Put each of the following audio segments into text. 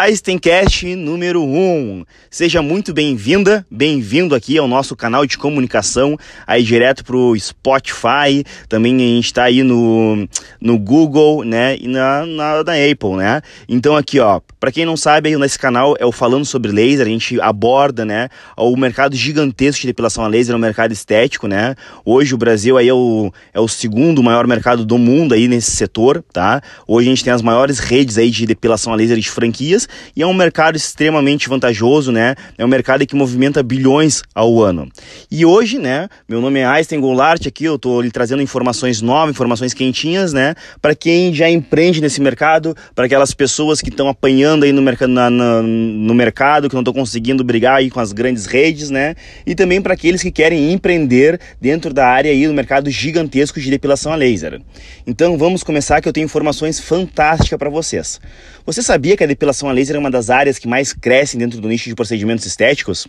Einsteincast número 1. Seja muito bem-vinda, bem-vindo aqui ao nosso canal de comunicação, aí direto pro Spotify, também a gente está aí no, no Google, né, e na, na, na Apple, né. Então aqui, ó, para quem não sabe, aí nesse canal é o Falando Sobre Laser, a gente aborda, né, o mercado gigantesco de depilação a laser, um mercado estético, né. Hoje o Brasil aí é o, é o segundo maior mercado do mundo aí nesse setor, tá. Hoje a gente tem as maiores redes aí de depilação a laser de franquias, e é um mercado extremamente vantajoso, né? É um mercado que movimenta bilhões ao ano. E hoje, né, meu nome é Einstein Goulart, aqui eu tô lhe trazendo informações novas, informações quentinhas, né, para quem já empreende nesse mercado, para aquelas pessoas que estão apanhando aí no mercado, na, na, no mercado, que não estão conseguindo brigar aí com as grandes redes, né? E também para aqueles que querem empreender dentro da área aí do mercado gigantesco de depilação a laser. Então vamos começar que eu tenho informações fantásticas para vocês. Você sabia que a depilação a laser é uma das áreas que mais crescem dentro do nicho de procedimentos estéticos?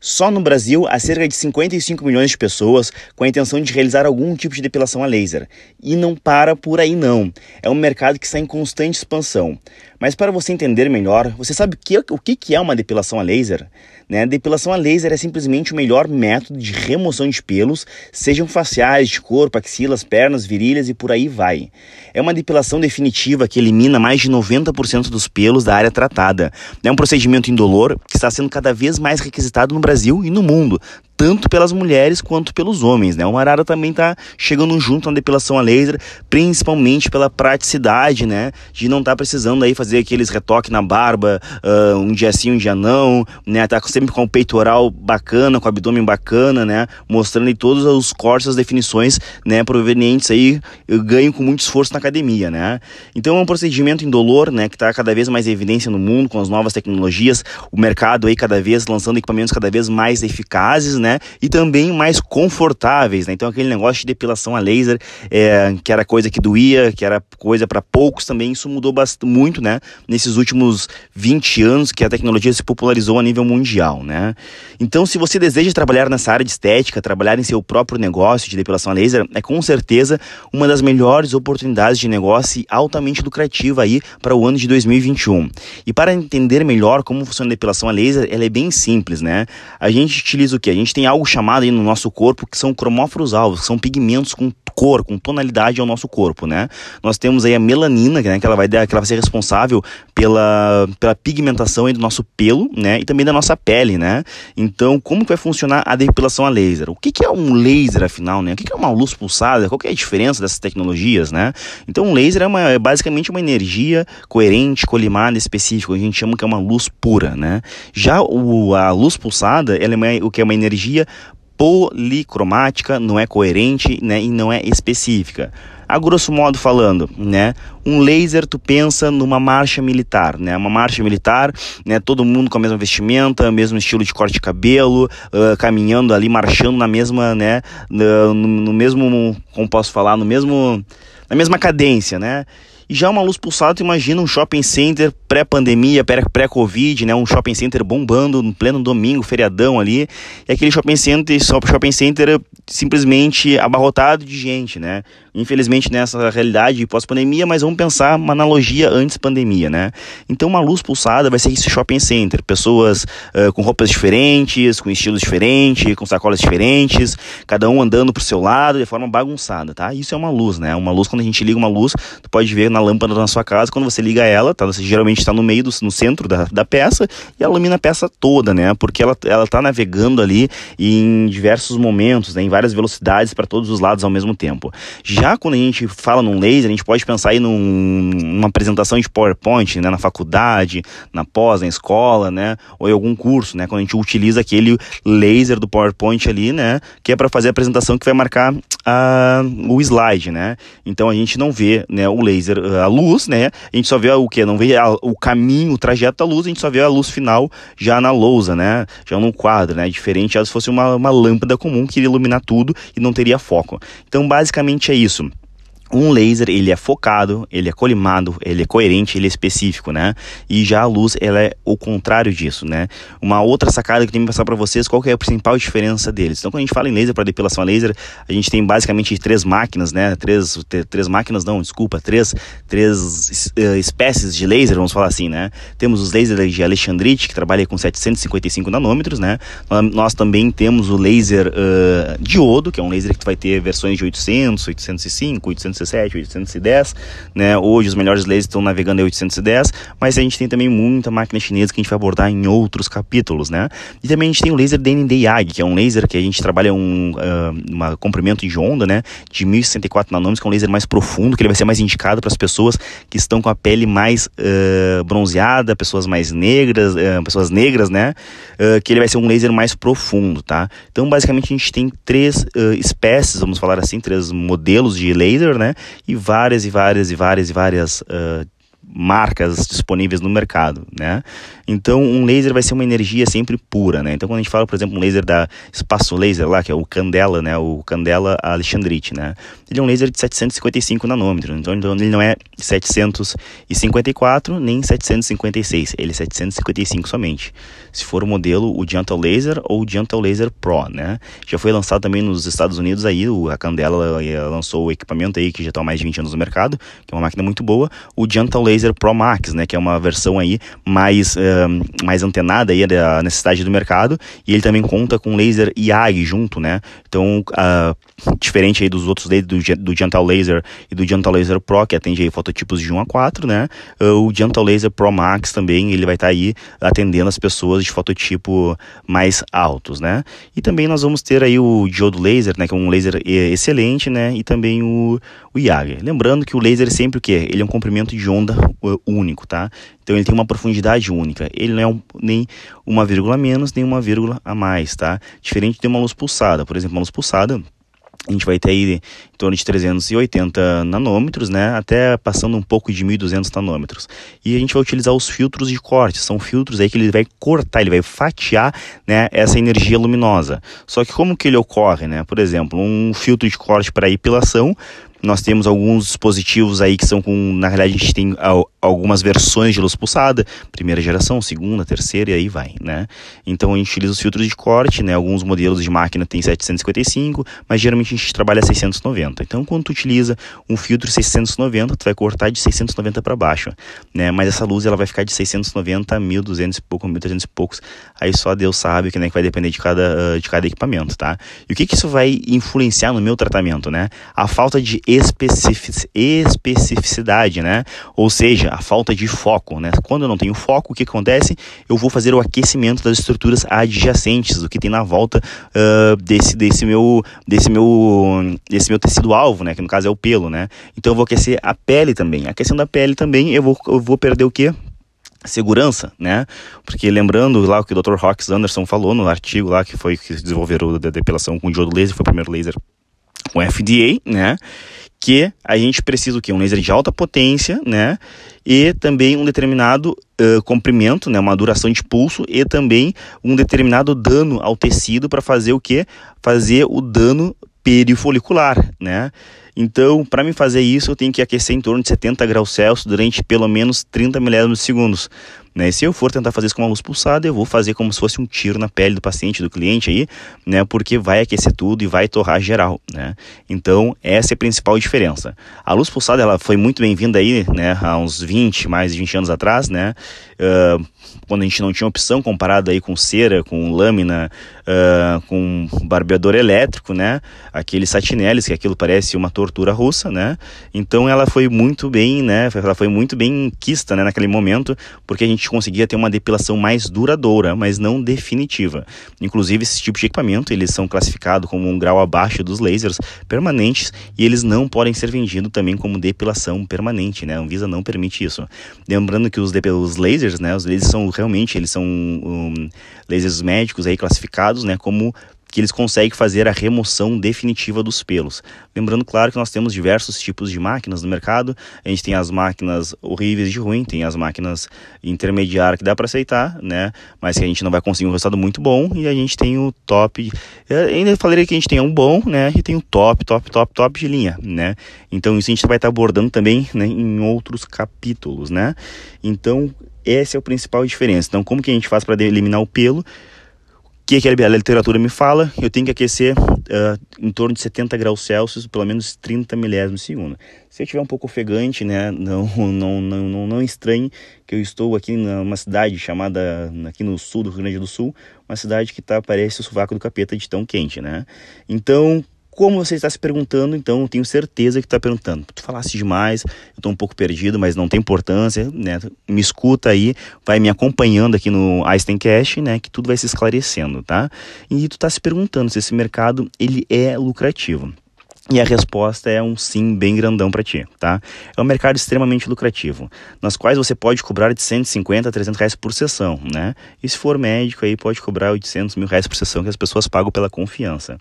Só no Brasil, há cerca de 55 milhões de pessoas com a intenção de realizar algum tipo de depilação a laser. E não para por aí não. É um mercado que está em constante expansão. Mas para você entender melhor, você sabe o que, o que é uma depilação a laser? Né? Depilação a laser é simplesmente o melhor método de remoção de pelos, sejam faciais, de corpo, axilas, pernas, virilhas e por aí vai. É uma depilação definitiva que elimina mais de 90% dos pelos da área tratada. É um procedimento indolor que está sendo cada vez mais requisitado no Brasil e no mundo, tanto pelas mulheres quanto pelos homens, né? O Marara também está chegando junto na depilação a laser, principalmente pela praticidade, né? De não estar tá precisando aí fazer aqueles retoques na barba, uh, um dia sim, um dia não, né? Tá sempre com o peitoral bacana, com o abdômen bacana, né? Mostrando aí todos os cortes, as definições, né? Provenientes aí, eu ganho com muito esforço na academia, né? Então é um procedimento indolor, né? Que está cada vez mais em evidência no mundo com as novas tecnologias, o mercado aí cada vez lançando equipamentos cada vez mais eficazes, né? Né? E também mais confortáveis, né? Então aquele negócio de depilação a laser, é, que era coisa que doía, que era coisa para poucos também, isso mudou bastante, muito, né? Nesses últimos 20 anos que a tecnologia se popularizou a nível mundial, né? Então se você deseja trabalhar nessa área de estética, trabalhar em seu próprio negócio de depilação a laser, é com certeza uma das melhores oportunidades de negócio e altamente lucrativa aí para o ano de 2021. E para entender melhor como funciona a depilação a laser, ela é bem simples, né? A gente utiliza o que? A gente tem algo chamado aí no nosso corpo que são cromóforos alvos, que são pigmentos com cor, com tonalidade ao nosso corpo, né? Nós temos aí a melanina, né, que ela vai que ela vai ser responsável pela, pela pigmentação do nosso pelo, né, e também da nossa pele, né? Então, como que vai funcionar a depilação a laser? O que, que é um laser, afinal, né? O que, que é uma luz pulsada? Qual que é a diferença dessas tecnologias, né? Então, um laser é, uma, é basicamente uma energia coerente, colimada, específica, a gente chama que é uma luz pura, né? Já o, a luz pulsada, ela é uma, o que é uma energia policromática, não é coerente né, e não é específica. A grosso modo falando, né, um laser tu pensa numa marcha militar, né, uma marcha militar, né, todo mundo com a mesma vestimenta, mesmo estilo de corte de cabelo, uh, caminhando ali, marchando na mesma, né, no, no mesmo, como posso falar, no mesmo, na mesma cadência, né, e já uma luz pulsada, imagina um shopping center pré-pandemia, pré-Covid, né? Um shopping center bombando no pleno domingo, feriadão ali. E aquele shopping center, shopping center simplesmente abarrotado de gente, né? Infelizmente nessa realidade pós-pandemia, mas vamos pensar uma analogia antes pandemia, né? Então uma luz pulsada vai ser esse shopping center, pessoas uh, com roupas diferentes, com estilos diferentes, com sacolas diferentes, cada um andando pro seu lado de forma bagunçada, tá? Isso é uma luz, né? Uma luz quando a gente liga uma luz, tu pode ver na lâmpada da sua casa, quando você liga ela, tá? Você geralmente está no meio do no centro da, da peça e ela ilumina a peça toda, né? Porque ela ela tá navegando ali em diversos momentos, né? Em várias velocidades para todos os lados ao mesmo tempo. Já quando a gente fala num laser, a gente pode pensar aí num, numa apresentação de PowerPoint, né? Na faculdade, na pós, na escola, né? Ou em algum curso, né? Quando a gente utiliza aquele laser do PowerPoint ali, né? Que é para fazer a apresentação que vai marcar a, o slide, né? Então a gente não vê né, o laser, a luz, né? A gente só vê o que? Não vê a, o caminho, o trajeto da luz, a gente só vê a luz final já na lousa, né? Já no quadro, né? Diferente se fosse uma, uma lâmpada comum que iria iluminar tudo e não teria foco. Então basicamente é isso. Um laser ele é focado, ele é colimado, ele é coerente, ele é específico, né? E já a luz ela é o contrário disso, né? Uma outra sacada que eu tenho que passar para vocês, qual que é a principal diferença deles? Então, quando a gente fala em laser para depilação a laser, a gente tem basicamente três máquinas, né? Três, três máquinas, não, desculpa, três, três uh, espécies de laser, vamos falar assim, né? Temos os lasers de Alexandrite que trabalha com 755 nanômetros, né? Nós também temos o laser uh, diodo, que é um laser que vai ter versões de 800, 805, 800 807, 810, né? Hoje os melhores lasers estão navegando em 810, mas a gente tem também muita máquina chinesa que a gente vai abordar em outros capítulos, né? E também a gente tem o laser DND YAG, que é um laser que a gente trabalha um uh, comprimento de onda, né? De 1064 nanômetros, que é um laser mais profundo, que ele vai ser mais indicado para as pessoas que estão com a pele mais uh, bronzeada, pessoas mais negras, uh, pessoas negras, né? que ele vai ser um laser mais profundo, tá? Então, basicamente, a gente tem três espécies, vamos falar assim, três modelos de laser, né? Né? E várias e várias e várias e várias uh, marcas disponíveis no mercado, né? Então, um laser vai ser uma energia sempre pura, né? Então, quando a gente fala, por exemplo, um laser da Espaço Laser lá, que é o Candela, né? O Candela Alexandrite, né? Ele é um laser de 755 nanômetros, então, ele não é 754 nem 756, ele é 755 somente. Se for o modelo, o Gentle Laser ou o Gentle Laser Pro, né? Já foi lançado também nos Estados Unidos aí, a Candela lançou o equipamento aí que já está há mais de 20 anos no mercado, que é uma máquina muito boa, o Gentle Laser Pro Max, né? Que é uma versão aí mais... Uh, mais antenada aí da necessidade do mercado e ele também conta com laser IAG junto, né? Então, uh, diferente aí dos outros do, do Gentle Laser e do Gentle Laser Pro, que atende aí fototipos de 1 a 4, né? Uh, o Gentle Laser Pro Max também, ele vai estar tá aí atendendo as pessoas de fototipo mais altos, né? E também nós vamos ter aí o diodo laser, né, que é um laser excelente, né? E também o, o. Lembrando que o laser é sempre o quê? Ele é um comprimento de onda único, tá? Então ele tem uma profundidade única. Ele não é um, nem uma vírgula a menos, nem uma vírgula a mais, tá? Diferente de uma luz pulsada. Por exemplo, uma luz pulsada a gente vai ter aí em torno de 380 nanômetros, né, até passando um pouco de 1200 nanômetros. E a gente vai utilizar os filtros de corte, são filtros aí que ele vai cortar, ele vai fatiar, né, essa energia luminosa. Só que como que ele ocorre, né? Por exemplo, um filtro de corte para epilação nós temos alguns dispositivos aí que são com, na realidade a gente tem algumas versões de luz pulsada, primeira geração, segunda, terceira e aí vai, né? Então a gente utiliza os filtros de corte, né? Alguns modelos de máquina tem 755, mas geralmente a gente trabalha 690. Então quando tu utiliza um filtro 690, tu vai cortar de 690 para baixo, né? Mas essa luz ela vai ficar de 690 a 1200 e pouco, 1300 e poucos. Aí só Deus sabe que, né, que vai depender de cada, de cada equipamento, tá? E o que que isso vai influenciar no meu tratamento, né? A falta de especific, especificidade, né? Ou seja, a falta de foco, né? Quando eu não tenho foco, o que acontece? Eu vou fazer o aquecimento das estruturas adjacentes, o que tem na volta uh, desse, desse meu desse meu desse meu tecido alvo, né? Que no caso é o pelo, né? Então eu vou aquecer a pele também. Aquecendo a pele também, eu vou, eu vou perder o quê? segurança, né? Porque lembrando lá o que o Dr. Rox Anderson falou no artigo lá que foi que desenvolveram a depilação com diodo laser, foi o primeiro laser com FDA, né? Que a gente precisa o quê? Um laser de alta potência, né? E também um determinado uh, comprimento, né? Uma duração de pulso e também um determinado dano ao tecido para fazer o quê? Fazer o dano perifolicular, né? Então, para me fazer isso, eu tenho que aquecer em torno de 70 graus Celsius durante pelo menos 30 milésimos de segundos. Né? Se eu for tentar fazer isso com uma luz pulsada, eu vou fazer como se fosse um tiro na pele do paciente, do cliente aí, né? Porque vai aquecer tudo e vai torrar geral, né? Então, essa é a principal diferença. A luz pulsada, ela foi muito bem-vinda aí, né? Há uns 20, mais de 20 anos atrás, né? Uh, quando a gente não tinha opção comparado aí com cera, com lâmina, uh, com barbeador elétrico, né? Aqueles satineles, que aquilo parece uma tortura russa, né? Então ela foi muito bem, né? Ela foi muito bem quista, né? Naquele momento, porque a gente conseguia ter uma depilação mais duradoura, mas não definitiva. Inclusive, esse tipo de equipamento, eles são classificados como um grau abaixo dos lasers permanentes e eles não podem ser vendidos também como depilação permanente, né? A Anvisa não permite isso. Lembrando que os, os lasers, né? Os lasers são realmente eles são um, lasers médicos aí classificados, né, como que eles conseguem fazer a remoção definitiva dos pelos. Lembrando, claro, que nós temos diversos tipos de máquinas no mercado. A gente tem as máquinas horríveis de ruim, tem as máquinas intermediárias que dá para aceitar, né? Mas que a gente não vai conseguir um resultado muito bom. E a gente tem o top. Eu ainda falei que a gente tem um bom, né? E tem o top, top, top, top de linha, né? Então isso a gente vai estar abordando também né, em outros capítulos, né? Então essa é a principal diferença. Então como que a gente faz para eliminar o pelo? Que, que a literatura me fala? Eu tenho que aquecer uh, em torno de 70 graus Celsius, pelo menos 30 milésimos de segundo. Se eu estiver um pouco ofegante, né, não, não, não, não, não estranhe que eu estou aqui numa cidade chamada, aqui no sul do Rio Grande do Sul, uma cidade que tá, parece o sovaco do capeta de tão quente, né? Então, como você está se perguntando, então tenho certeza que está perguntando. Tu falaste demais, eu estou um pouco perdido, mas não tem importância, né? Me escuta aí, vai me acompanhando aqui no Einstein Cash, né? Que tudo vai se esclarecendo, tá? E tu está se perguntando se esse mercado ele é lucrativo. E a resposta é um sim bem grandão para ti, tá? É um mercado extremamente lucrativo, nas quais você pode cobrar de 150 a 300 reais por sessão, né? E se for médico aí pode cobrar 800 mil reais por sessão que as pessoas pagam pela confiança,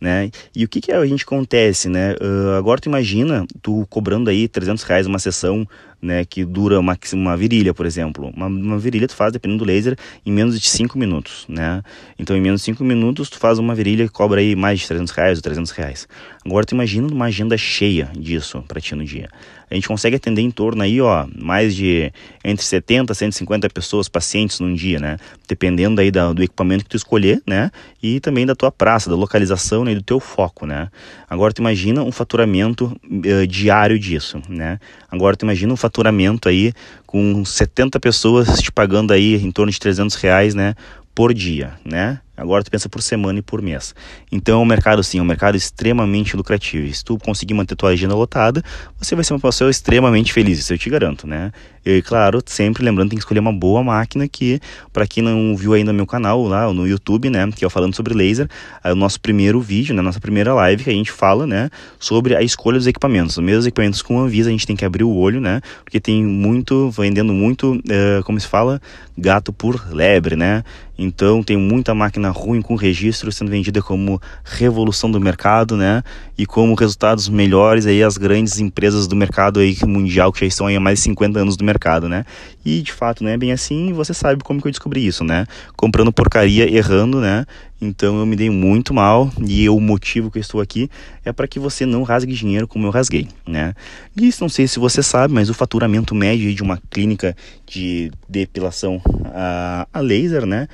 né? E o que que a gente acontece, né? Uh, agora tu imagina tu cobrando aí 300 reais uma sessão né, que dura uma, uma virilha, por exemplo. Uma, uma virilha tu faz, dependendo do laser, em menos de 5 minutos, né? Então, em menos de 5 minutos, tu faz uma virilha que cobra aí mais de 300 reais ou 300 reais. Agora, tu imagina uma agenda cheia disso para ti no dia a gente consegue atender em torno aí, ó, mais de entre 70 e 150 pessoas, pacientes num dia, né? Dependendo aí da, do equipamento que tu escolher, né? E também da tua praça, da localização né? e do teu foco, né? Agora tu imagina um faturamento uh, diário disso, né? Agora tu imagina um faturamento aí com 70 pessoas te pagando aí em torno de 300 reais, né? Por dia, né? Agora tu pensa por semana e por mês. Então é um mercado sim, é um mercado extremamente lucrativo. Se tu conseguir manter tua agenda lotada, você vai ser uma pessoa extremamente feliz, isso eu te garanto, né? E claro, sempre lembrando tem que escolher uma boa máquina que para quem não viu ainda meu canal lá no YouTube, né, que é falando sobre laser, é o nosso primeiro vídeo, né, nossa primeira live que a gente fala, né, sobre a escolha dos equipamentos. Os mesmos equipamentos com Anvisa, a gente tem que abrir o olho, né? Porque tem muito vendendo muito, uh, como se fala, gato por lebre, né? Então tem muita máquina ruim com registro sendo vendida como revolução do mercado, né? E como resultados melhores aí as grandes empresas do mercado aí mundial que já estão aí há mais de 50 anos do mercado, né? E de fato não é bem assim, você sabe como que eu descobri isso, né? Comprando porcaria, errando, né? Então eu me dei muito mal e o motivo que eu estou aqui é para que você não rasgue dinheiro como eu rasguei, né? E não sei se você sabe, mas o faturamento médio de uma clínica de depilação a, a laser, né,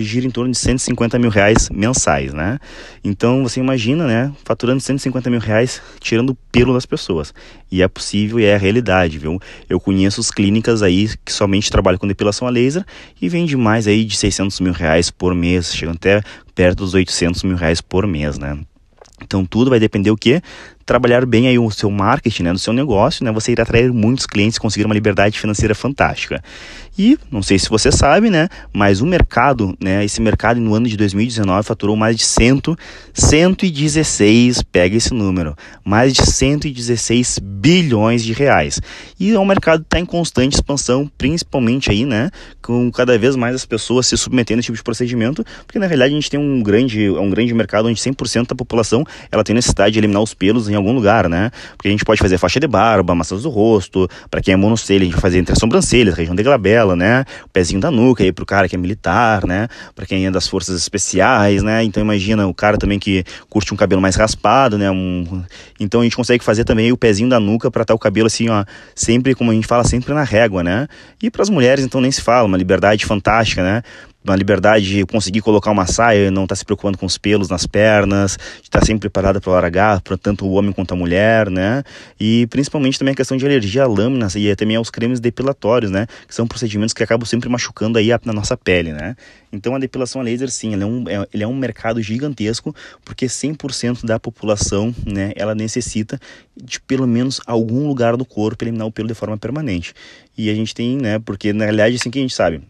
gira em torno de 150 mil reais mensais, né? Então você imagina, né, faturando 150 mil reais tirando pelo das pessoas. E é possível e é a realidade, viu? Eu conheço as clínicas aí que somente trabalham com depilação a laser e vende mais aí de 600 mil reais por mês, chegando até perto dos 800 mil reais por mês, né? Então tudo vai depender o que? Trabalhar bem aí o seu marketing, né, do seu negócio, né? Você irá atrair muitos clientes conseguir uma liberdade financeira fantástica. E não sei se você sabe, né, mas o mercado, né, esse mercado no ano de 2019 faturou mais de 100, 116, pega esse número, mais de 116 bilhões de reais. E o mercado está em constante expansão, principalmente aí, né, com cada vez mais as pessoas se submetendo a esse tipo de procedimento, porque na realidade a gente tem um grande, um grande mercado onde 100% da população ela tem necessidade de eliminar os pelos em algum lugar, né? Porque a gente pode fazer faixa de barba, massas do rosto, para quem é monocelha, a gente fazer entre as sobrancelhas, região de glabela, né? O pezinho da nuca aí pro cara que é militar, né? Para quem é das forças especiais, né? Então imagina o cara também que curte um cabelo mais raspado, né? Um... Então a gente consegue fazer também o pezinho da nuca para estar tá o cabelo assim, ó, sempre como a gente fala, sempre na régua, né? E para as mulheres então nem se fala, uma liberdade fantástica, né? Uma liberdade de conseguir colocar uma saia e não estar tá se preocupando com os pelos nas pernas, de estar tá sempre preparada para H, para tanto o homem quanto a mulher, né? E principalmente também a questão de alergia a lâminas e também aos cremes depilatórios, né? Que são procedimentos que acabam sempre machucando aí a, na nossa pele, né? Então a depilação a laser, sim, ele é um, é, ele é um mercado gigantesco, porque 100% da população, né, ela necessita de pelo menos algum lugar do corpo eliminar o pelo de forma permanente. E a gente tem, né, porque na realidade assim que a gente sabe,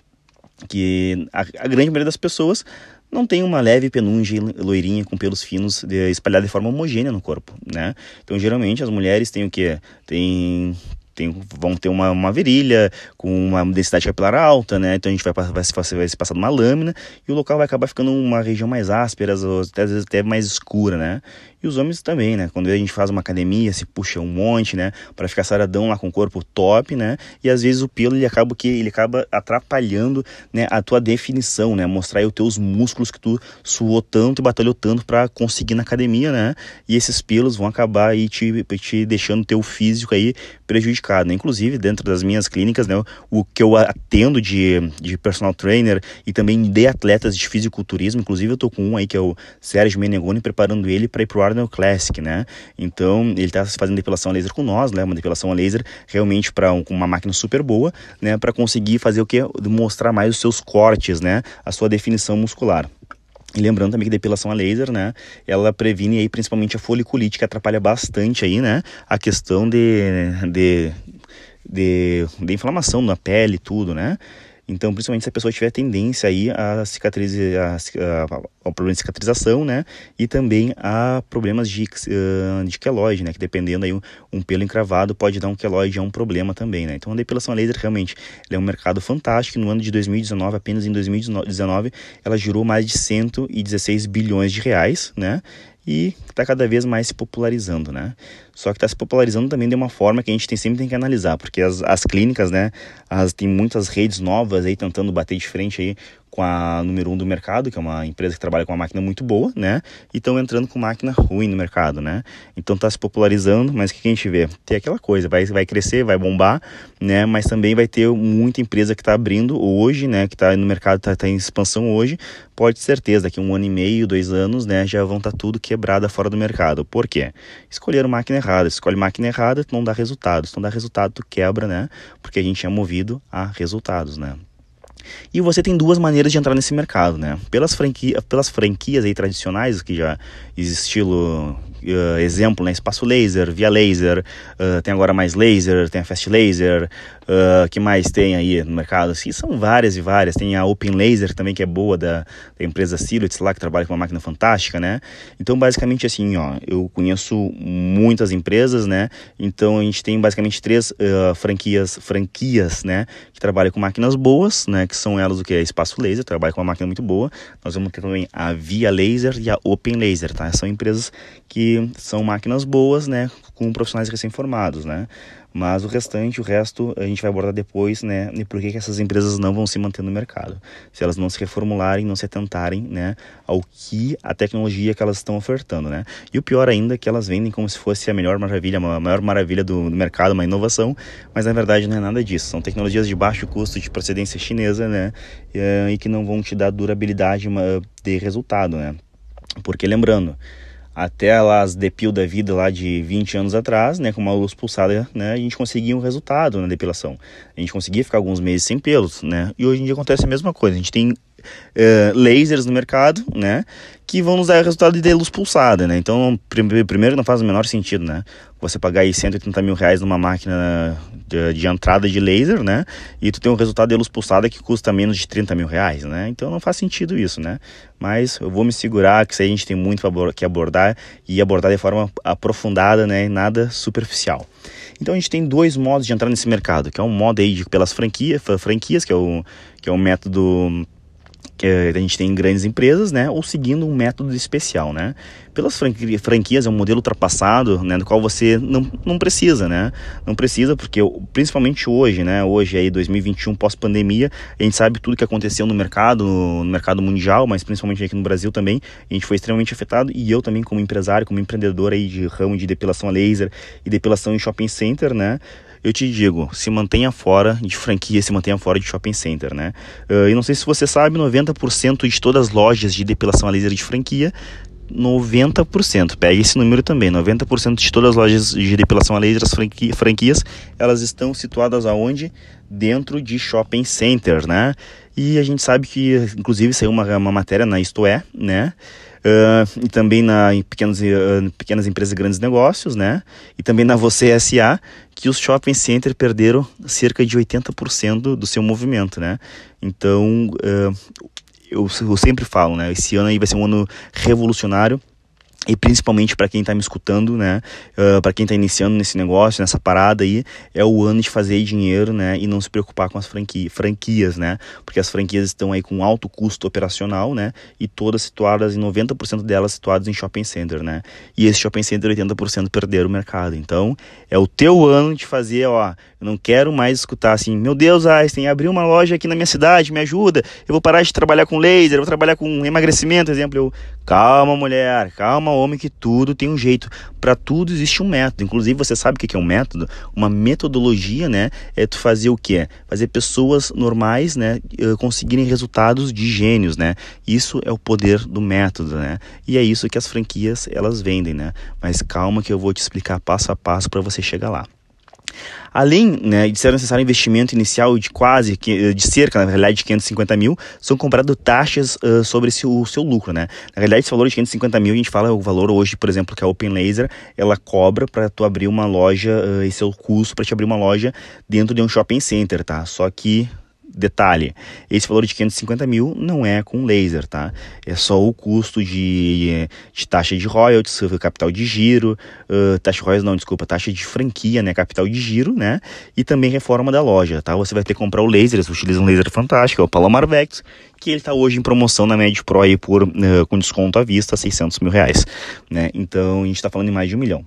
que a, a grande maioria das pessoas não tem uma leve penugem loirinha com pelos finos de, espalhada de forma homogênea no corpo, né? Então, geralmente, as mulheres têm o quê? Tem tem, vão ter uma, uma virilha com uma densidade capilar alta, né? Então a gente vai, vai, vai, se passar numa lâmina e o local vai acabar ficando uma região mais áspera, às vezes até mais escura, né? E os homens também, né? Quando a gente faz uma academia, se puxa um monte, né? Para ficar saradão lá com o corpo top, né? E às vezes o pelo ele acaba que ele acaba atrapalhando, né? A tua definição, né? Mostrar aí os teus músculos que tu suou tanto e batalhou tanto para conseguir na academia, né? E esses pelos vão acabar aí te, te deixando teu físico aí prejudicado, né? Inclusive dentro das minhas clínicas, né? O que eu atendo de, de personal trainer e também de atletas de fisiculturismo, inclusive eu tô com um aí que é o Sérgio Menegoni preparando ele para ir pro Arnold Classic, né? Então ele está fazendo depilação a laser com nós, né? Uma depilação a laser realmente para um, uma máquina super boa, né? Para conseguir fazer o que? Mostrar mais os seus cortes, né? A sua definição muscular. E lembrando também que depilação a laser, né, ela previne aí principalmente a foliculite, que atrapalha bastante aí, né, a questão de, de, de, de inflamação na pele e tudo, né. Então, principalmente se a pessoa tiver tendência aí a ao problema de cicatrização, né? E também a problemas de, de queloide, né? Que dependendo aí, um, um, pelo encravado pode dar um queloide, é um problema também, né? Então, a depilação laser realmente é um mercado fantástico. No ano de 2019, apenas em 2019, ela girou mais de 116 bilhões de reais, né? E está cada vez mais se popularizando, né? Só que está se popularizando também de uma forma que a gente tem, sempre tem que analisar, porque as, as clínicas, né, as, tem muitas redes novas aí tentando bater de frente aí com a número um do mercado, que é uma empresa que trabalha com uma máquina muito boa, né? E estão entrando com máquina ruim no mercado, né? Então está se popularizando, mas o que a gente vê? Tem aquela coisa, vai, vai crescer, vai bombar, né? Mas também vai ter muita empresa que está abrindo hoje, né? Que está no mercado, está tá em expansão hoje. Pode ter certeza, daqui um ano e meio, dois anos, né? Já vão estar tá tudo quebrada fora do mercado. Por quê? Escolheram máquina errada. Escolhe máquina errada, não dá resultados. Se não dá resultado, tu quebra, né? Porque a gente é movido a resultados, né? E você tem duas maneiras de entrar nesse mercado, né? Pelas, franquia, pelas franquias aí tradicionais, que já estilo uh, exemplo, né? Espaço Laser, Via Laser, uh, tem agora mais Laser, tem a Fast Laser, uh, que mais tem aí no mercado? Assim, são várias e várias. Tem a Open Laser também, que é boa, da, da empresa Silhouettes lá, que trabalha com uma máquina fantástica, né? Então, basicamente assim, ó, eu conheço muitas empresas, né? Então, a gente tem basicamente três uh, franquias, franquias, né? Que trabalham com máquinas boas, né? Que são elas o que? Espaço Laser, trabalha com uma máquina muito boa. Nós vamos ter também a Via Laser e a Open Laser, tá? São empresas que são máquinas boas, né, com profissionais recém-formados, né? Mas o restante, o resto, a gente vai abordar depois, né? E por que, que essas empresas não vão se manter no mercado? Se elas não se reformularem, não se atentarem, né? Ao que a tecnologia que elas estão ofertando, né? E o pior ainda é que elas vendem como se fosse a melhor maravilha, a maior maravilha do, do mercado, uma inovação, mas na verdade não é nada disso. São tecnologias de baixo custo, de procedência chinesa, né? E, eh, e que não vão te dar durabilidade de resultado, né? Porque lembrando, até lá as depil da vida lá de 20 anos atrás, né, com uma luz pulsada, né, a gente conseguia um resultado na depilação. A gente conseguia ficar alguns meses sem pelos, né? E hoje em dia acontece a mesma coisa. A gente tem uh, lasers no mercado, né? Que vão nos dar resultado de luz pulsada, né? Então, primeiro não faz o menor sentido, né? Você pagar aí 180 mil reais numa máquina de, entrada de laser, né? E tu tem um resultado de luz pulsada que custa menos de 30 mil reais, né? Então não faz sentido isso, né? Mas eu vou me segurar, que isso aí a gente tem muito que abordar e abordar de forma aprofundada, né? Nada superficial. Então a gente tem dois modos de entrar nesse mercado, que é um modo aí de, pelas franquias, franquias, que é o, que é o método que a gente tem em grandes empresas, né, ou seguindo um método especial, né. Pelas franquias é um modelo ultrapassado, né, do qual você não, não precisa, né, não precisa porque principalmente hoje, né, hoje aí 2021 pós-pandemia, a gente sabe tudo que aconteceu no mercado, no mercado mundial, mas principalmente aqui no Brasil também, a gente foi extremamente afetado e eu também como empresário, como empreendedor aí de ramo de depilação a laser e depilação em shopping center, né, eu te digo, se mantenha fora de franquia, se mantenha fora de shopping center, né? Uh, e não sei se você sabe, 90% de todas as lojas de depilação a laser de franquia 90%, pega esse número também, 90% de todas as lojas de depilação a laser, as franquias, elas estão situadas aonde? Dentro de shopping center, né? E a gente sabe que, inclusive, saiu uma, uma matéria na Isto É, né? Uh, e também na, em pequenos, uh, pequenas empresas e grandes negócios, né? E também na Você SA, que os shopping centers perderam cerca de 80% do seu movimento, né? Então, uh, eu, eu sempre falo, né? Esse ano aí vai ser um ano revolucionário e principalmente para quem está me escutando, né, uh, para quem está iniciando nesse negócio, nessa parada aí, é o ano de fazer dinheiro, né, e não se preocupar com as franquias, né, porque as franquias estão aí com alto custo operacional, né, e todas situadas, em 90% delas situadas em shopping center, né, e esse shopping center 80% perderam o mercado, então é o teu ano de fazer, ó, eu não quero mais escutar assim, meu Deus, Einstein, abri uma loja aqui na minha cidade, me ajuda, eu vou parar de trabalhar com laser, eu vou trabalhar com emagrecimento, exemplo, eu, calma mulher, calma homem que tudo tem um jeito. Para tudo existe um método. Inclusive, você sabe o que é um método? Uma metodologia, né? É tu fazer o quê? Fazer pessoas normais, né? Eh, conseguirem resultados de gênios, né? Isso é o poder do método, né? E é isso que as franquias elas vendem, né? Mas calma que eu vou te explicar passo a passo para você chegar lá. Além né, de ser necessário investimento inicial de quase, de cerca, na realidade, de 550 mil, são compradas taxas uh, sobre esse, o seu lucro, né? Na realidade, esse valor de 550 mil, a gente fala o valor hoje, por exemplo, que a Open Laser, ela cobra para tu abrir uma loja, uh, esse é o custo para te abrir uma loja dentro de um shopping center, tá? Só que Detalhe, esse valor de 550 mil não é com laser, tá? É só o custo de, de taxa de royalties, capital de giro, uh, taxa de royalties não, desculpa, taxa de franquia, né? Capital de giro, né? E também reforma da loja, tá? Você vai ter que comprar o laser, você utiliza um laser fantástico, é o Palomar Vex, que ele está hoje em promoção na Med Pro aí por, uh, com desconto à vista, 600 mil reais, né? Então a gente está falando em mais de um milhão.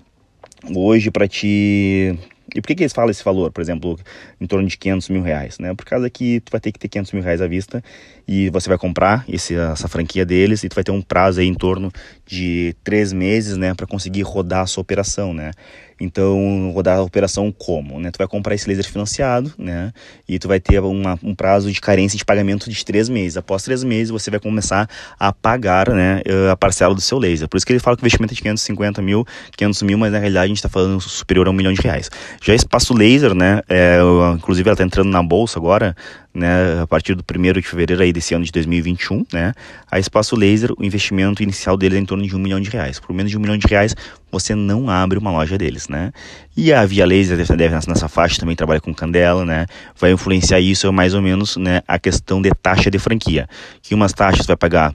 Hoje, para te e por que, que eles falam esse valor, por exemplo, em torno de 500 mil reais? Né? Por causa que tu vai ter que ter 500 mil reais à vista e você vai comprar esse, essa franquia deles e tu vai ter um prazo aí em torno de três meses né, para conseguir rodar a sua operação. Né? Então, rodar a operação como? Né? Tu vai comprar esse laser financiado, né? E tu vai ter uma, um prazo de carência de pagamento de três meses. Após três meses, você vai começar a pagar né, a parcela do seu laser. Por isso que ele fala que o investimento é de 550 mil, 500 mil, mas na realidade a gente está falando superior a um milhão de reais. Já espaço laser, né? É, inclusive ela está entrando na bolsa agora, né, a partir do 1 de fevereiro aí desse ano de 2021, né, a Espaço Laser, o investimento inicial deles é em torno de um milhão de reais. Por menos de um milhão de reais, você não abre uma loja deles, né. E a Via Laser deve, deve nessa faixa, também trabalha com Candela, né, vai influenciar isso é mais ou menos, né, a questão de taxa de franquia, que umas taxas vai pagar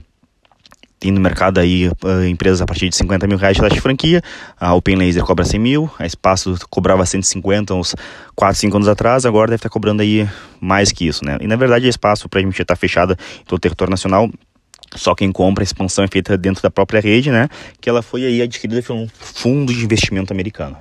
tem no mercado aí uh, empresas a partir de 50 mil reais de taxa de franquia. A Open Laser cobra 100 mil, a Espaço cobrava 150 uns 4, 5 anos atrás, agora deve estar cobrando aí mais que isso, né? E na verdade a Espaço, para a gente estar fechada em todo o território nacional, só quem compra a expansão é feita dentro da própria rede, né? Que ela foi aí adquirida por um fundo de investimento americano.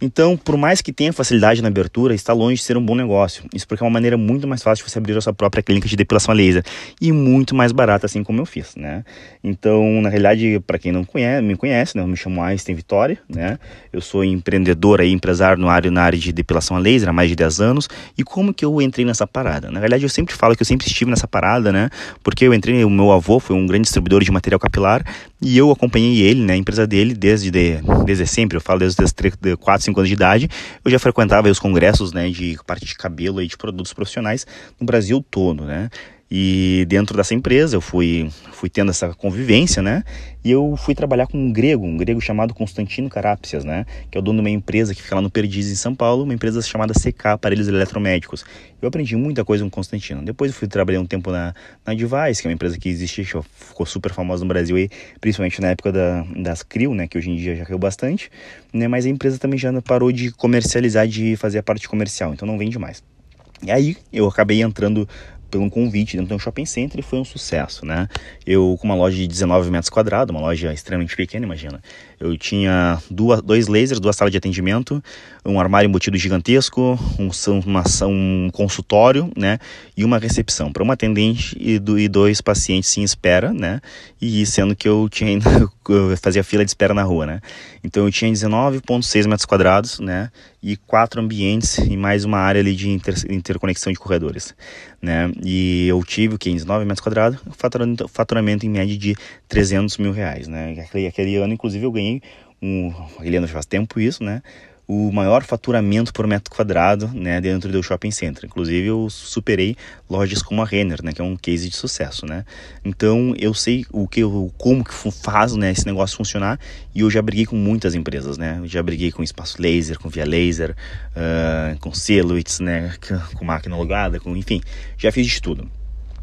Então, por mais que tenha facilidade na abertura, está longe de ser um bom negócio. Isso porque é uma maneira muito mais fácil de você abrir a sua própria clínica de depilação a laser e muito mais barata, assim como eu fiz, né? Então, na realidade, para quem não conhece, me conhece, né? Eu me chamo Einstein Vitória, né? Eu sou empreendedor aí, empresário no área, na área de depilação a laser há mais de 10 anos. E como que eu entrei nessa parada? Na realidade, eu sempre falo que eu sempre estive nessa parada, né? Porque eu entrei, o meu avô foi um grande distribuidor de material capilar e eu acompanhei ele, né? A empresa dele desde, de, desde sempre, eu falo desde os 4, 5 anos de idade, eu já frequentava os congressos, né, de parte de cabelo e de produtos profissionais no Brasil todo, né? E dentro dessa empresa eu fui, fui tendo essa convivência, né? E eu fui trabalhar com um grego, um grego chamado Constantino Carápsias, né? Que é o dono de uma empresa que fica lá no Perdiz, em São Paulo, uma empresa chamada CK, Aparelhos Eletromédicos. Eu aprendi muita coisa com Constantino. Depois eu fui trabalhar um tempo na, na Device, que é uma empresa que existe, ficou super famosa no Brasil, aí, principalmente na época da, das CRIO, né? Que hoje em dia já caiu bastante, né? Mas a empresa também já parou de comercializar, de fazer a parte comercial, então não vende mais. E aí eu acabei entrando por um convite dentro de um shopping center e foi um sucesso, né? Eu, com uma loja de 19 metros quadrados, uma loja extremamente pequena, imagina. Eu tinha duas, dois lasers, duas salas de atendimento, um armário embutido gigantesco, um, uma, um consultório, né? E uma recepção para uma atendente e, do, e dois pacientes em espera, né? E sendo que eu tinha eu fazia fila de espera na rua, né? Então eu tinha 19,6 metros quadrados, né? E quatro ambientes e mais uma área ali de inter, interconexão de corredores, né? E eu tive o que 19 metros quadrados, faturamento, faturamento em média de 300 mil reais, né? Aquele, aquele ano, inclusive, eu ganhei um, aquele ano faz tempo isso, né? o maior faturamento por metro quadrado né, dentro do shopping center. Inclusive, eu superei lojas como a Renner, né, que é um case de sucesso. Né? Então, eu sei o que, o, como que faz né, esse negócio funcionar e eu já briguei com muitas empresas. Né? Eu já briguei com Espaço Laser, com Via Laser, uh, com Celuits, né, com máquina logada, com, enfim, já fiz de tudo.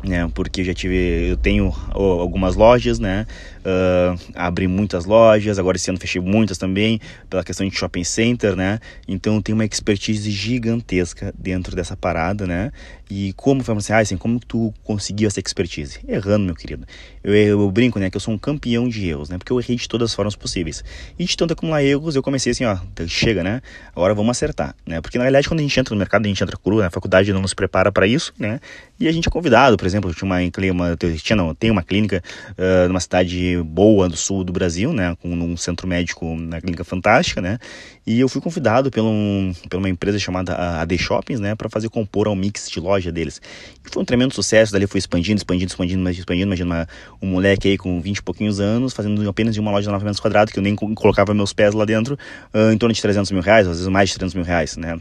Né? Porque já tive, eu tenho algumas lojas, né? Uh, abri muitas lojas, agora esse ano fechei muitas também, pela questão de shopping center, né? Então eu tenho uma expertise gigantesca dentro dessa parada, né? E como foi assim, ah, assim, como tu conseguiu essa expertise? Errando, meu querido. Eu, eu, brinco, né, que eu sou um campeão de erros, né? Porque eu errei de todas as formas possíveis. E de tanto acumular erros, eu comecei assim, ó, chega, né? Agora vamos acertar, né? Porque na realidade, quando a gente entra no mercado, a gente entra cru, né? a faculdade não nos prepara para isso, né? E a gente é convidado, por exemplo, eu tinha uma, uma tinha, não, tem uma clínica uh, numa cidade boa do sul do Brasil, né? Com um centro médico, na clínica fantástica, né? E eu fui convidado por, um, uma empresa chamada AD Shoppings, né? Para fazer compor ao mix de loja deles. E foi um tremendo sucesso, dali foi expandindo, expandindo, expandindo, expandindo. Imagina uma, um moleque aí com 20 e pouquinhos anos, fazendo apenas de uma loja de 9 metros quadrados, que eu nem colocava meus pés lá dentro, uh, em torno de 300 mil reais, às vezes mais de 300 mil reais, né?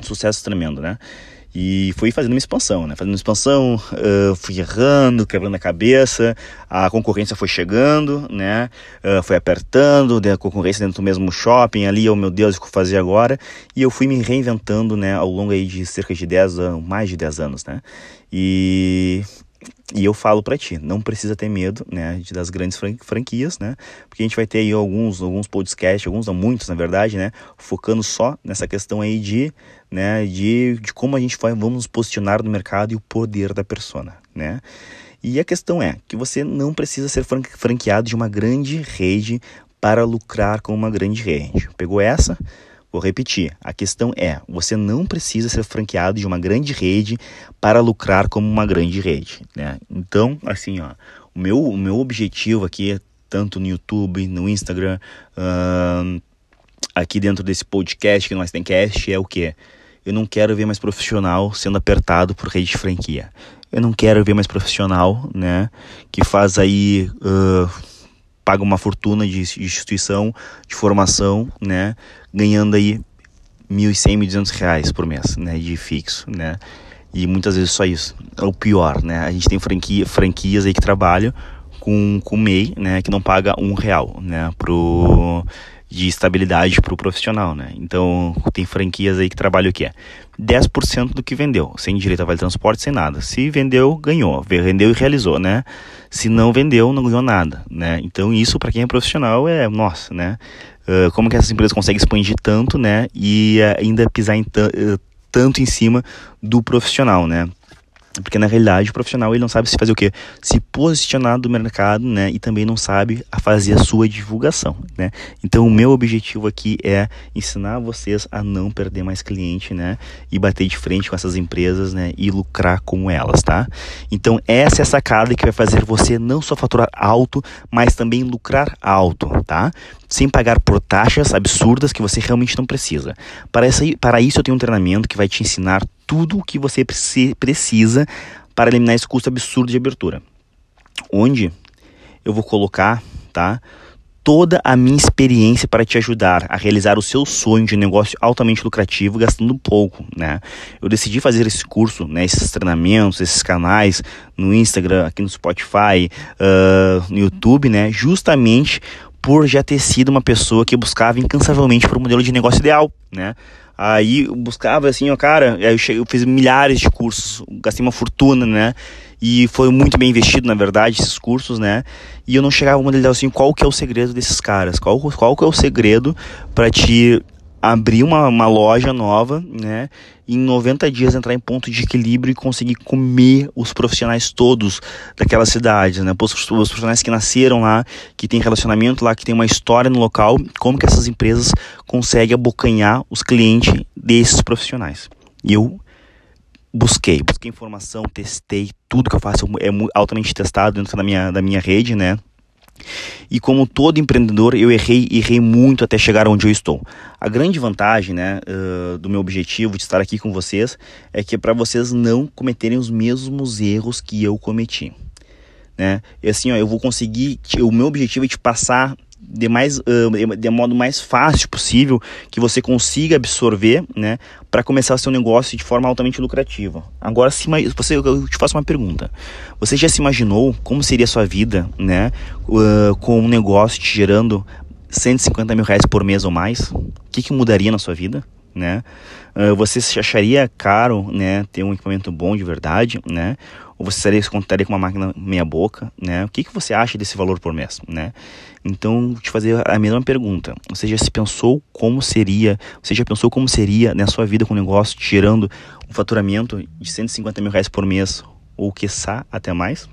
Sucesso tremendo, né? E fui fazendo uma expansão, né? Fazendo uma expansão, uh, fui errando, quebrando a cabeça, a concorrência foi chegando, né? Uh, foi apertando, a concorrência dentro do mesmo shopping ali, oh meu Deus, o que eu fazer agora? E eu fui me reinventando, né, ao longo aí de cerca de 10 anos, mais de 10 anos, né? E e eu falo para ti, não precisa ter medo, né, das grandes franquias, né? Porque a gente vai ter aí alguns alguns podcasts, alguns não muitos, na verdade, né, focando só nessa questão aí de, né, de, de como a gente vai vamos nos posicionar no mercado e o poder da persona, né? E a questão é que você não precisa ser franqueado de uma grande rede para lucrar com uma grande rede. Pegou essa? Vou repetir, a questão é: você não precisa ser franqueado de uma grande rede para lucrar como uma grande rede, né? Então, assim, ó, o meu, o meu objetivo aqui, tanto no YouTube, no Instagram, uh, aqui dentro desse podcast que nós tem cast, é o que? Eu não quero ver mais profissional sendo apertado por rede de franquia. Eu não quero ver mais profissional, né, que faz aí uh, paga uma fortuna de instituição, de formação, né? Ganhando aí 1.100, 1.200 reais por mês, né? De fixo, né? E muitas vezes só isso. É o pior, né? A gente tem franquia, franquias aí que trabalham com, com MEI, né? Que não paga um real, né? Pro de estabilidade para o profissional, né? Então, tem franquias aí que trabalham o que é 10% do que vendeu, sem direito a vale transporte, sem nada. Se vendeu, ganhou, vendeu e realizou, né? Se não vendeu, não ganhou nada, né? Então, isso para quem é profissional é, nossa, né? Uh, como que essas empresas conseguem expandir tanto, né? E uh, ainda pisar em uh, tanto em cima do profissional, né? Porque na realidade o profissional ele não sabe se fazer o que? Se posicionar do mercado, né? E também não sabe a fazer a sua divulgação, né? Então o meu objetivo aqui é ensinar vocês a não perder mais cliente, né? E bater de frente com essas empresas, né? E lucrar com elas, tá? Então essa é a sacada que vai fazer você não só faturar alto, mas também lucrar alto, tá? Sem pagar por taxas absurdas que você realmente não precisa. Para isso, para isso eu tenho um treinamento que vai te ensinar tudo o que você precisa para eliminar esse custo absurdo de abertura. Onde eu vou colocar, tá? Toda a minha experiência para te ajudar a realizar o seu sonho de negócio altamente lucrativo gastando pouco, né? Eu decidi fazer esse curso, né? Esses treinamentos, esses canais no Instagram, aqui no Spotify, uh, no YouTube, né? Justamente por já ter sido uma pessoa que buscava incansavelmente por um modelo de negócio ideal, né? Aí eu buscava assim, ó, cara, eu, cheguei, eu fiz milhares de cursos, gastei uma fortuna, né? E foi muito bem investido, na verdade, esses cursos, né? E eu não chegava a modelo assim, qual que é o segredo desses caras? Qual, qual que é o segredo para te abrir uma, uma loja nova, né? Em 90 dias entrar em ponto de equilíbrio e conseguir comer os profissionais todos daquela cidade, né? Os, profissionais que nasceram lá, que tem relacionamento lá, que tem uma história no local, como que essas empresas conseguem abocanhar os clientes desses profissionais. E eu busquei, busquei informação, testei, tudo que eu faço é altamente testado dentro da minha, da minha rede, né? E como todo empreendedor, eu errei, errei muito até chegar onde eu estou. A grande vantagem, né, uh, do meu objetivo de estar aqui com vocês é que é para vocês não cometerem os mesmos erros que eu cometi, né? E assim, ó, eu vou conseguir, o meu objetivo é te passar de mais de modo mais fácil possível que você consiga absorver, né, para começar seu negócio de forma altamente lucrativa. Agora, se você, eu te faço uma pergunta: você já se imaginou como seria a sua vida, né, com um negócio te gerando 150 mil reais por mês ou mais? O que, que mudaria na sua vida? né? Você acharia caro, né, ter um equipamento bom de verdade, né? Ou você se contaria com uma máquina meia boca, né? O que, que você acha desse valor por mês, né? Então, te fazer a mesma pergunta. Você já se pensou como seria, você já pensou como seria na sua vida com o negócio, tirando um faturamento de 150 mil reais por mês, ou quiçá até mais?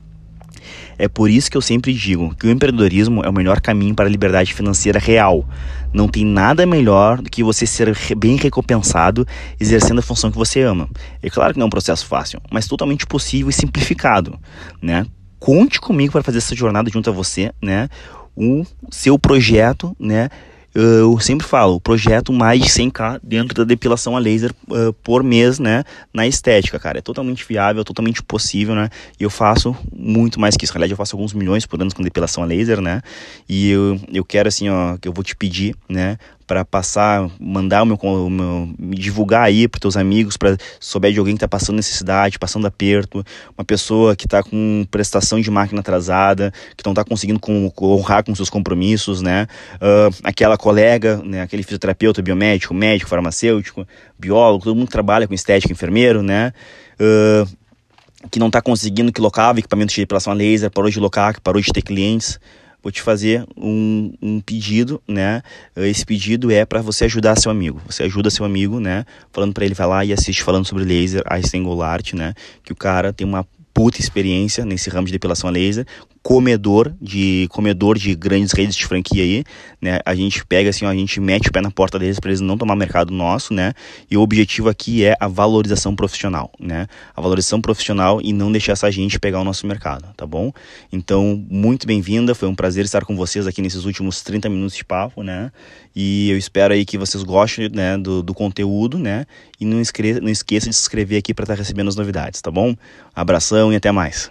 É por isso que eu sempre digo que o empreendedorismo é o melhor caminho para a liberdade financeira real. Não tem nada melhor do que você ser bem recompensado exercendo a função que você ama. É claro que não é um processo fácil, mas totalmente possível e simplificado, né? Conte comigo para fazer essa jornada junto a você, né? O seu projeto, né? Eu sempre falo, projeto mais de 100k dentro da depilação a laser uh, por mês, né, na estética, cara. É totalmente viável, totalmente possível, né? E eu faço muito mais que isso. Aliás, eu faço alguns milhões por ano com depilação a laser, né? E eu, eu quero, assim, ó, que eu vou te pedir, né, para passar, mandar o meu, o meu, me divulgar aí para teus amigos, para souber de alguém que está passando necessidade, passando aperto, uma pessoa que está com prestação de máquina atrasada, que não está conseguindo com, honrar com seus compromissos, né? Uh, aquela colega, né? Aquele fisioterapeuta, biomédico, médico, farmacêutico, biólogo, todo mundo que trabalha com estética, enfermeiro, né? Uh, que não está conseguindo, que locava equipamento de depilação a laser, parou de locar, que parou de ter clientes vou te fazer um, um pedido, né? Esse pedido é para você ajudar seu amigo. Você ajuda seu amigo, né? Falando para ele, vai lá e assiste falando sobre laser, Einstein Goulart, né? Que o cara tem uma puta experiência nesse ramo de depilação a laser, comedor de comedor de grandes redes de franquia aí, né? A gente pega assim, ó, a gente mete o pé na porta deles para eles não tomar mercado nosso, né? E o objetivo aqui é a valorização profissional, né? A valorização profissional e não deixar essa gente pegar o nosso mercado, tá bom? Então, muito bem-vinda, foi um prazer estar com vocês aqui nesses últimos 30 minutos de papo, né? E eu espero aí que vocês gostem, né, do, do conteúdo, né? E não, esque não esqueça de se inscrever aqui para estar tá recebendo as novidades, tá bom? Abração e até mais.